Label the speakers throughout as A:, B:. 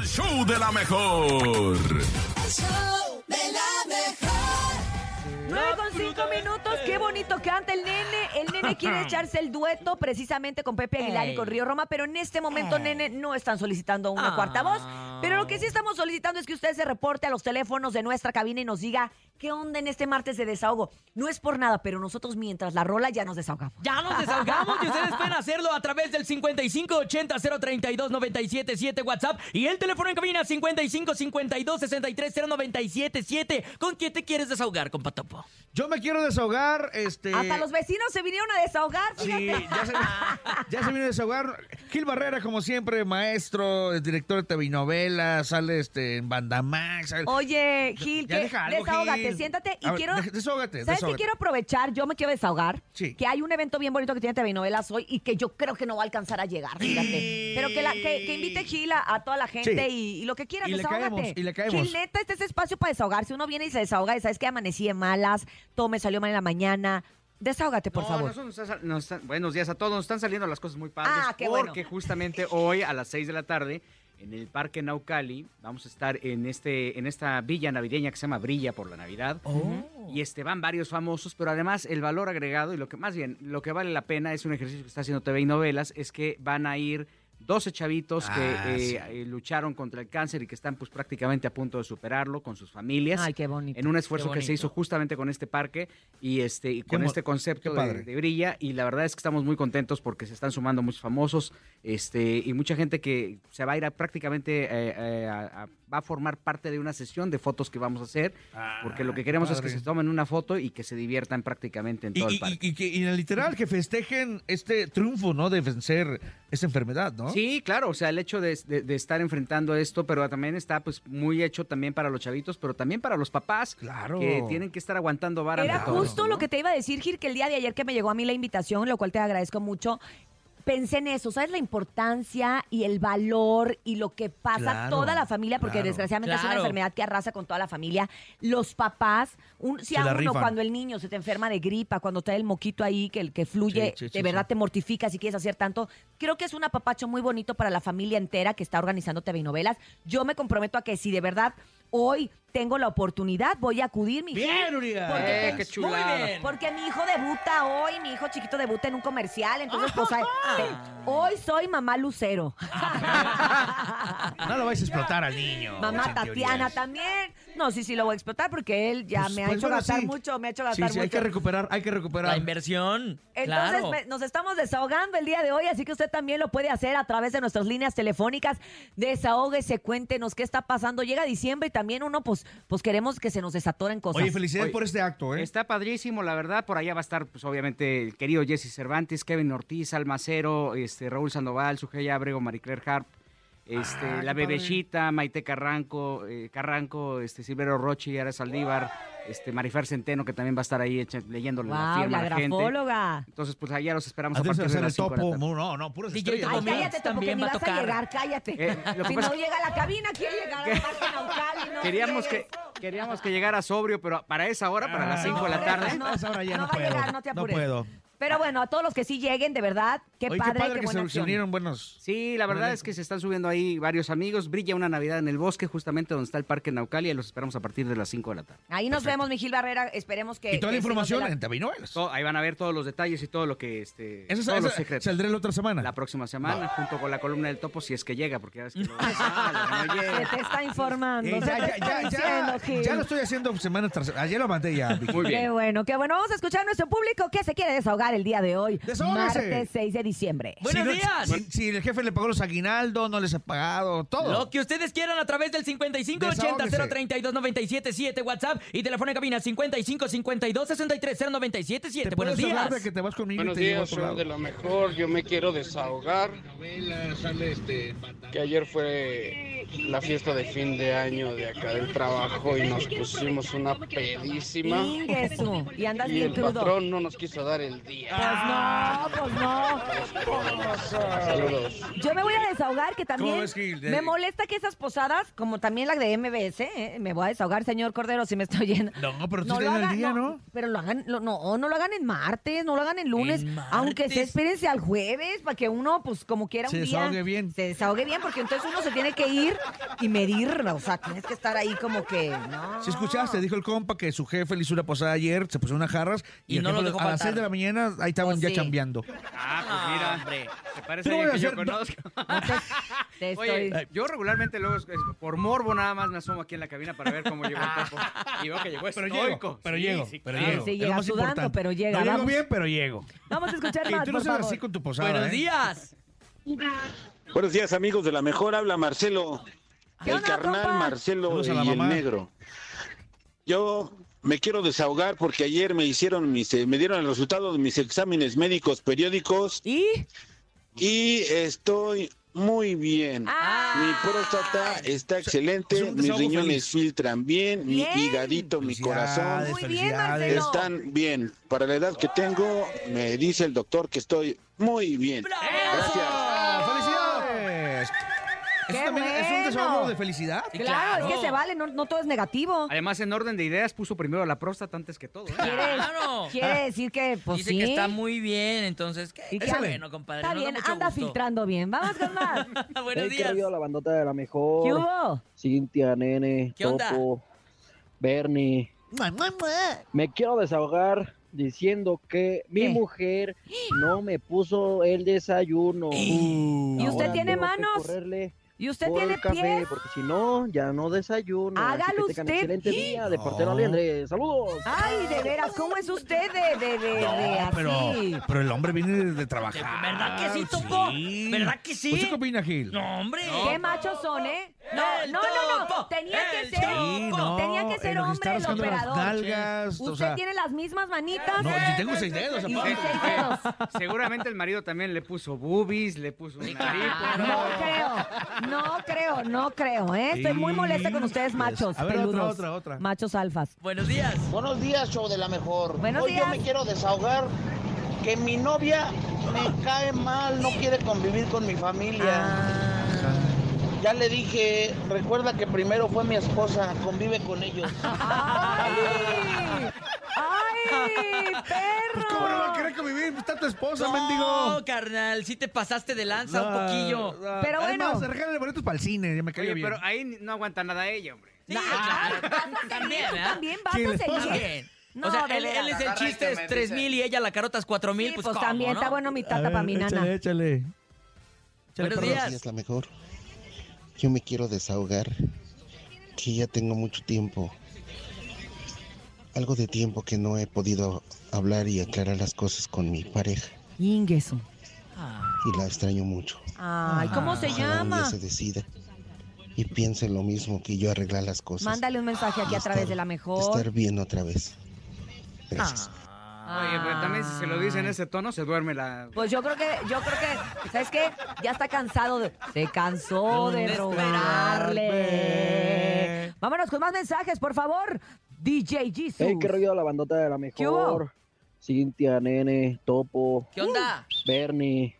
A: el show de la mejor.
B: El show de la mejor.
C: 9 con 5 minutos, qué bonito canta el nene. El nene quiere echarse el dueto precisamente con Pepe Aguilar y con Río Roma, pero en este momento, nene, no están solicitando una
D: Ah.
C: cuarta voz. Pero lo que sí estamos solicitando es que usted se reporte a los teléfonos de nuestra cabina y nos diga qué onda en este martes de desahogo. No es por nada, pero nosotros mientras la rola ya nos desahogamos.
D: Ya nos desahogamos y ustedes pueden hacerlo a través del 5580-032-977 WhatsApp y el teléfono en cabina 5552-630977. ¿Con quién te quieres desahogar, compa Topo?
E: Yo me quiero desahogar, este...
C: Hasta los vecinos se vinieron a desahogar,
E: Sí,
C: fíjate.
E: ya se, ya se vino a desahogar. Gil Barrera, como siempre, maestro, es director de TV novelas, sale este, en Bandamax.
C: Oye, Gil, que
E: algo,
C: desahógate,
E: Gil.
C: siéntate y
E: A
C: quiero.
E: desahógate,
C: ¿Sabes qué quiero aprovechar? Yo me quiero desahogar.
E: Sí.
C: Que hay un evento bien bonito que tiene TV Novelas hoy y que yo creo que no va a alcanzar a llegar, fíjate. Pero que, la, que, que invite Gil a, a toda la gente
E: Sí.
C: y, y lo que quieras,
E: Y le
C: desahógate.
E: caemos, y le caemos.
C: Gil, neta, este es espacio para desahogarse. Uno viene y se desahoga y sabes que amanecí de malas, todo me salió mal en la mañana. Desahógate, por
F: No,
C: favor.
F: nos nos buenos días a todos. Nos están saliendo las cosas muy padres.
C: Ah, qué bueno.
F: porque justamente hoy a las 6 de la tarde en el Parque Naucali vamos a estar en este en esta villa navideña que se llama Brilla por la Navidad. Y este van varios famosos, pero además el valor agregado y lo que más bien lo que vale la pena es un ejercicio que está haciendo TV y novelas es que van a ir 12 chavitos
E: Ah,
F: que eh,
E: sí.
F: eh, lucharon contra el cáncer y que están pues prácticamente a punto de superarlo con sus familias
C: Ay, qué bonito.
F: en un esfuerzo que se hizo justamente con este parque y este y con este concepto de, brilla y la verdad es que estamos muy contentos porque se están sumando muchos famosos este y mucha gente que se va a ir a prácticamente eh, eh, a- a- va a formar parte de una sesión de fotos que vamos a hacer porque lo que queremos es que se tomen una foto y que se diviertan prácticamente en
E: Y,
F: todo el parque.
E: y- y que y en el literal, que festejen este triunfo, ¿no? De vencer esa enfermedad, ¿no?
F: Sí, claro, o sea, el hecho de, de- de estar enfrentando esto, pero también está pues muy hecho también para los chavitos, pero también para los papás
E: Claro.
F: que tienen que estar aguantando vara
C: Era
F: todo
C: justo lo que te iba a decir, Gil, que el día de ayer que me llegó a mí la invitación, lo cual te agradezco mucho, pensé en eso, ¿sabes? La importancia y el valor y lo que pasa
E: Claro,
C: toda la familia, porque
E: claro.
C: desgraciadamente es una enfermedad que arrasa con toda la familia. Los papás, un, si
E: Se
C: a uno
E: rifan.
C: cuando el niño se te enferma de gripa, cuando trae el moquito ahí, que, el que fluye,
E: Sí, sí,
C: de verdad te mortifica si quieres hacer tanto. Creo que es un apapacho muy bonito para la familia entera que está organizando TV novelas. Yo me comprometo a que si de verdad hoy tengo la oportunidad, voy a acudir, mi
E: Bien, Urias.
C: porque
F: Eh,
C: te-
F: qué chulada.
D: Muy bien.
C: porque mi hijo debuta hoy, mi hijo chiquito debuta en un comercial, entonces pues ay, te- hoy soy mamá Lucero.
E: No lo vais a explotar al niño.
C: mamá Tatiana también. No, sí, sí lo voy a explotar porque él ya
E: Pues-
C: me ha
E: pues
C: hecho
E: bueno,
C: gastar
E: sí.
C: mucho, me ha hecho
E: Sí,
C: gastar
E: sí, hay
C: mucho.
E: que recuperar, hay que recuperar.
D: La inversión.
C: Entonces
D: claro.
C: me- nos estamos desahogando el día de hoy, así que usted también lo puede hacer a través de nuestras líneas telefónicas. Desahógese, cuéntenos qué está pasando. Llega diciembre y también uno, pues, pues queremos que se nos desatoren cosas.
E: Oye, felicidades
F: Oye,
E: por este acto, ¿eh?
F: Está padrísimo, la verdad. Por allá va a estar, pues, obviamente, el querido Jesse Cervantes, Kevin Ortiz, Almacero, este, Raúl Sandoval, Sugeya Abrego, Maricler Harp, este,
E: Ah,
F: la. Bebecita, Maite Carranco, eh, Carranco, este, Silvero Rochi, Ara Saldívar, este, Marifer Centeno, que también va a estar ahí echa- leyéndole la
C: wow,
F: firma
C: la
F: a la gente.
C: grafóloga.
F: Entonces, pues allá los esperamos a
E: de
F: partir de
E: hacer el
F: las 5 de la
E: topo.
F: tarde.
E: No, no, puras
D: DJ
E: estrellas.
C: Ay, cállate, Topo, que
D: también
C: ni
D: va a
C: vas a
D: tocar.
C: llegar, cállate.
F: Eh, lo que
C: si
F: pasa
C: no llega a la cabina, quiere llegar al Parque Naucali, no
F: Queríamos que, queríamos que llegara sobrio, pero para esa hora, para las 5 de la
C: No,
F: tarde.
C: no,
E: A esa hora ya
C: no
E: no,
C: va a
E: puedo.
C: llegar, no te apures.
E: puedo.
C: Pero bueno, a todos los que sí lleguen, de verdad, qué
E: Oye,
C: padre,
E: qué padre
C: qué
E: que
C: buena
E: se, unieron buenos.
F: Sí, la verdad es que se están subiendo ahí varios amigos. Brilla una Navidad en el bosque, justamente donde está el Parque Naucali, y los esperamos a partir de las 5 de la tarde.
C: Ahí nos vemos, Miguel Barrera. Esperemos que.
E: Y toda la información
C: la-
E: en Novelas.
F: To- ahí van a ver todos los detalles y todo lo que este
E: Eso,
F: todos
E: eso
F: los secretos.
E: saldrá la otra semana.
F: La próxima semana, junto con la columna del topo, si es que llega, porque ya ves que no, Ah, no llega.
C: Se te está informando.
E: Eh, ya, ya, ya,
C: diciendo,
E: ya,
C: Gil.
E: ya lo estoy haciendo semana tras semana. Ayer lo mandé ya, Vicky.
F: Muy bien.
C: Qué bueno, qué bueno. Vamos a escuchar a nuestro público que se quiere desahogar el día de hoy.
E: Desahógese.
C: Martes 6 de diciembre.
D: Buenos
E: Si no-
D: días.
E: Si, si el jefe le pagó los aguinaldos, no les ha pagado, todo.
D: Lo que ustedes quieran a través del 5580-032-977 WhatsApp y teléfono en cabina 5552-630977.
E: Te
D: Buenos
E: puedes hablar
D: días.
E: de que te vas conmigo
G: Buenos
E: y te llevo a
G: días,
E: otro
G: soy
E: lado.
G: de lo mejor. Yo me quiero desahogar. Que ayer fue la fiesta de fin de año de acá del trabajo y nos pusimos una pedísima.
C: Y andas
G: Y
C: bien
G: el
C: crudo.
G: patrón no nos quiso dar el día.
D: Día.
C: Pues no, pues no.
G: Saludos.
C: Yo me voy a desahogar, que también
E: ¿Cómo ves, Gil? De-
C: me molesta que esas posadas, como también la de MBS, ¿eh? me voy a desahogar, señor Cordero, si me estoy yendo.
E: No, pero tú
C: No lo
E: tienes el
C: hagan,
E: día,
C: no,
E: ¿no?
C: Pero lo hagan, lo- no, no lo hagan en martes, no lo hagan en lunes,
D: ¿En
C: aunque se espérense al jueves para que uno, pues como quiera un
E: Se
C: día
E: desahogue bien.
C: se desahogue bien, porque entonces uno se tiene que ir y medir, o sea, tienes que estar ahí como que, no.
E: Si escuchaste, dijo el compa que su jefe le hizo una posada ayer, se puso unas jarras y,
D: Y
E: el
D: no
E: jefe
D: lo dejó
E: a las
D: faltar.
E: 6 de la mañana ahí estaban
C: Oh,
E: ya
C: sí.
E: chambeando.
F: Ah, pues mira.
D: hombre.
F: Se parece
E: Tú
F: a alguien que
E: vas a
F: yo conozco.
C: Te estoy...
F: Oye, yo regularmente luego, es- es- por morbo nada más me asomo aquí en la cabina para ver cómo llegó el topo. Y veo que llegó
E: Pero
F: estoico.
E: llego, pero
F: Sí,
E: llego,
F: sí,
E: pero
F: claro.
E: llego.
C: Sí,
E: Es lo
C: llega
E: más
C: sudando,
E: importante.
C: pero llega,
E: No llego
C: vamos.
E: bien, pero llego.
C: Vamos a escuchar
E: Y
C: más,
E: tú no
C: por
E: seas
C: favor.
E: así con tu posada,
D: Buenos
E: ¿eh?
D: días.
H: Buenos días amigos de la mejor, habla Marcelo,
C: ¿Qué
H: el
C: onda,
H: carnal
C: compa?
H: Marcelo
E: Saludos a
H: y el
E: mamá.
H: negro. Yo me quiero desahogar porque ayer me hicieron mis, eh, me dieron el resultado de mis exámenes médicos periódicos
C: ¿Y?
H: y estoy muy bien.
C: Ah.
H: Mi próstata está
E: es
H: excelente,
E: un
H: mis riñones
E: feliz.
H: filtran bien, mi
C: Bien.
H: hígadito, mi corazón
C: Muy bien,
H: están bien. Para la edad que tengo, me dice el doctor que estoy muy bien. Gracias.
E: ¡Ah, ¡Felicidades! ¿Eso
C: ¡Qué
E: también es desahogo de felicidad?
D: Sí,
C: Claro, es que se vale, no, no todo es negativo.
F: Además, en orden de ideas, puso primero la próstata antes que todo. ¿eh?
C: Quiere,
D: Claro.
C: quiere decir que, pues
D: Dice
C: sí.
D: que está muy bien, entonces, qué,
C: que-
D: bueno, compadre.
C: Está
D: nos da
C: bien,
D: mucho
C: anda
D: gusto.
C: filtrando bien. Vamos con más.
D: Buenos
I: Hey, qué
D: días.
I: la bandota de la mejor.
C: ¿Qué hubo?
I: Cintia, Nene,
D: ¿Qué onda?
I: Topo, Bernie. Me quiero desahogar diciendo que mi
C: ¿Qué?
I: mujer no me puso el desayuno.
C: ¿Y usted tiene
I: tengo que
C: manos?
I: correrle
C: ¿Y usted
I: por
C: tiene
I: el café,
C: pies?
I: porque si no, ya no desayuno.
C: Hágalo usted.
I: excelente día de portero
E: No.
I: Aliendre. ¡Saludos!
C: Ay, de veras, ¿cómo es usted de, de, de, así?
E: pero, pero el hombre viene de, de trabajar.
D: ¿Verdad que sí, Topo?
E: Sí.
D: ¿Verdad que sí?
E: ¿Usted qué opina, Gil?
D: No, hombre.
C: ¿Qué machos son, eh? No, no, no, no. Tenía que ser.
E: Sí, no,
C: Tenía que ser hombre
E: está
C: el operador.
E: nalgas, o
C: Usted
E: sea-
C: tiene las mismas manitas.
E: No, yo tengo seis dedos,
C: y seis dedos.
F: Seguramente el marido también le puso boobies, le puso un nariz.
C: No creo, no creo, no creo, ¿eh? Estoy muy molesta con ustedes, machos
E: A ver, otra,
C: peludos.
E: otra, otra.
C: Machos alfas.
D: Buenos días.
J: Buenos días, show de la mejor.
C: Buenos
J: Hoy
C: días.
J: yo me quiero desahogar que mi novia me cae mal, no quiere convivir con mi familia.
C: Ah.
J: Ya le dije, recuerda que primero fue mi esposa, convive con ellos.
C: ¡Ay! ¡Ay, perro!
E: Pues, ¿Cómo no va a querer convivir? Está tu esposa,
D: No,
E: mendigo.
D: carnal, sí te pasaste de lanza un poquillo.
E: No,
C: Pero
E: Además,
C: bueno.
E: regálale boletos para el cine, ya me cayó bien.
F: pero ahí no aguanta nada ella, hombre.
D: Sí,
C: Nah,
D: claro.
C: vas a seguir,
D: También, ¿verdad?
C: también vas
E: ¿Quién,
C: a seguir. No,
D: o sea, él, es el chiste, es 3 mil y ella la carota es 4 mil.
C: Sí,
D: pues,
C: pues
D: ¿cómo,
C: también
D: no?
C: está bueno mi tata para mi nana.
E: Échale, échale. Échale,
D: Buenos
E: perro.
D: días.
K: es la mejor. Yo me quiero desahogar, que ya tengo mucho tiempo, algo de tiempo que no he podido hablar y aclarar las cosas con mi pareja
C: Ingueso.
D: Ah,
K: y la extraño mucho.
C: Ay, ¿cómo se
K: Ojalá un día
C: llama?
K: se decida y piense en lo mismo que yo arreglar las cosas.
C: Mándale un mensaje aquí a través
K: estar-
C: de la mejor.
K: Estar bien otra vez. Gracias.
F: Oye, pero también si se lo dice en ese tono, se duerme la...
C: Pues yo creo que, yo creo que, ¿sabes qué? Ya está cansado de, se cansó de rogarle. Vámonos con más mensajes, por favor. DJ Jesus.
I: Hey, qué rollo la bandota de la
C: ¿Qué hubo?
I: mejor. Cintia, Nene, Topo,
D: ¿Qué onda?
I: Bernie.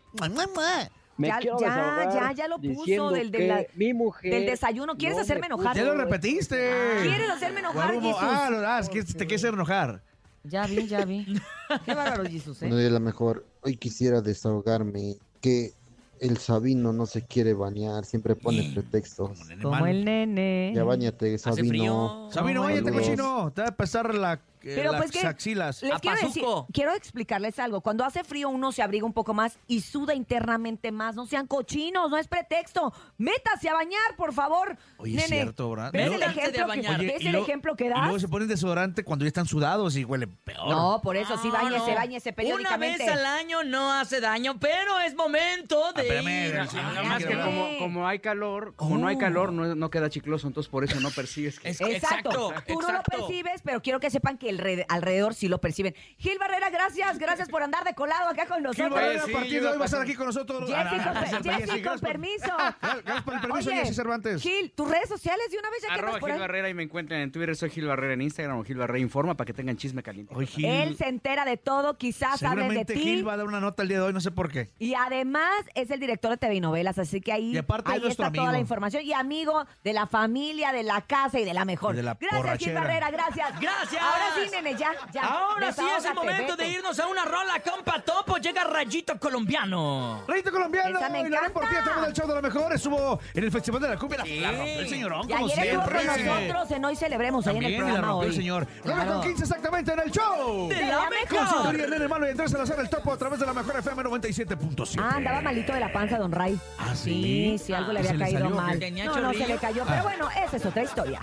I: Me
C: Ya-
I: quiero
C: ya, ya, ya lo puso del- de la-
I: mi mujer
C: del desayuno. ¿Quieres
I: no
C: hacerme
I: me
C: enojar?
E: Ya lo repetiste.
C: ¿Quieres hacerme enojar. Jesus?
E: Ah, lo- ah, es que te quieres hacer enojar.
C: Ya vi, ya vi. Qué bárbaro,
K: Bueno,
C: ¿eh?
K: de la mejor. Hoy quisiera desahogarme que el Sabino no se quiere bañar, siempre pone pretextos.
C: Como el nene.
K: Ya bañate,
D: Hace
K: Sabino.
D: frío.
E: Sabino, váyate, cochino. Te va a pasar la, eh,
C: Pero
E: las
C: pues que-
E: axilas.
C: Les quiero decir, quiero explicarles algo. Cuando hace frío uno se abriga un poco más y suda internamente más. No sean cochinos, no es pretexto. Métase a bañar, por favor.
E: Oye, es cierto, ¿verdad?
C: ¿Ves
E: Y
C: el ejemplo, que,
D: bañar.
C: ¿ves
E: y
C: el
E: luego-
C: ejemplo que
E: Y luego
C: das?
E: se ponen desodorante cuando ya están sudados y huele peor.
C: No, por eso sí, bañese,
D: no.
C: bañese
D: Una
C: periódicamente.
D: vez al año no hace daño, pero es momento de
E: espérame,
D: ir.
E: Sí,
F: nada más
E: que
F: que como, como hay calor, como no hay calor, no, no queda chicloso, entonces por eso no percibes que...
D: Es-
C: Exacto.
D: Exacto,
C: Tú no lo percibes, pero quiero que sepan que el re- alrededor sí lo perciben. Gil Barrera, gracias, gracias por andar de colado acá con
E: Gil
C: nosotros.
E: Barrera,
F: sí,
E: a partir
F: yo
E: de hoy va a estar aquí con nosotros.
C: Jessy,
E: Ah,
C: con,
E: no, no,
C: per-
E: es cierto,
C: Jessy,
E: Jessy,
C: con
E: gracias por-
C: permiso.
E: Gracias por el permiso,
C: Oye,
E: Jessy Cervantes.
C: Gil, tus redes sociales de una vez ya que
F: Arroba
C: por
F: Gil
C: ahí.
F: Barrera y me encuentran en Twitter. Soy Gil Barrera en Instagram o Gil Barrera Informa para que tengan chisme caliente.
E: Hoy Gil,
C: Él se entera de todo, quizás hable de ti.
E: Gil va a dar una nota el día de hoy, no sé por qué.
C: Y además es el director de TV y novelas, así que ahí,
E: Y aparte es
C: ahí está toda
E: amigo.
C: la información. Y amigo de la familia, de la casa y de la mejor.
E: Y de la
C: gracias, Gil. Barrera, gracias.
D: Gracias.
C: Ahora sí, nene, ya, ya.
D: Ahora sí es el
C: Desahógate,
D: momento
C: vete.
D: de irnos a una rola, compa Topo. Llega Rayito Colombiano.
E: Reyito colombiano
C: Esa me
E: y la
C: encanta.
E: por ti a través del show de la mejor. Estuvo en el Festival de la Cumbia.
D: Sí.
E: La, rompió el señorón,
C: Y
E: como
C: ayer estuvo
E: siempre.
C: con nosotros en Hoy Celebremos, ahí en el
E: También, la
C: programa
E: rompió
C: hoy.
E: el señor.
C: Claro.
E: con 15 exactamente en el show.
C: De la
E: Con
C: mejor.
E: Cinturía, Nene Malo y Andrés Salazar, el topo a través de la mejor FM 97.7.
C: Ah, andaba malito de la panza, don Ray.
E: ¿Ah,
C: sí?
E: sí?
C: sí, algo le
E: ¿Y
C: había
E: se le
C: caído
E: salió o qué?
C: mal.
D: ¿Tenía
C: No, no se le cayó, pero bueno, esa es otra historia.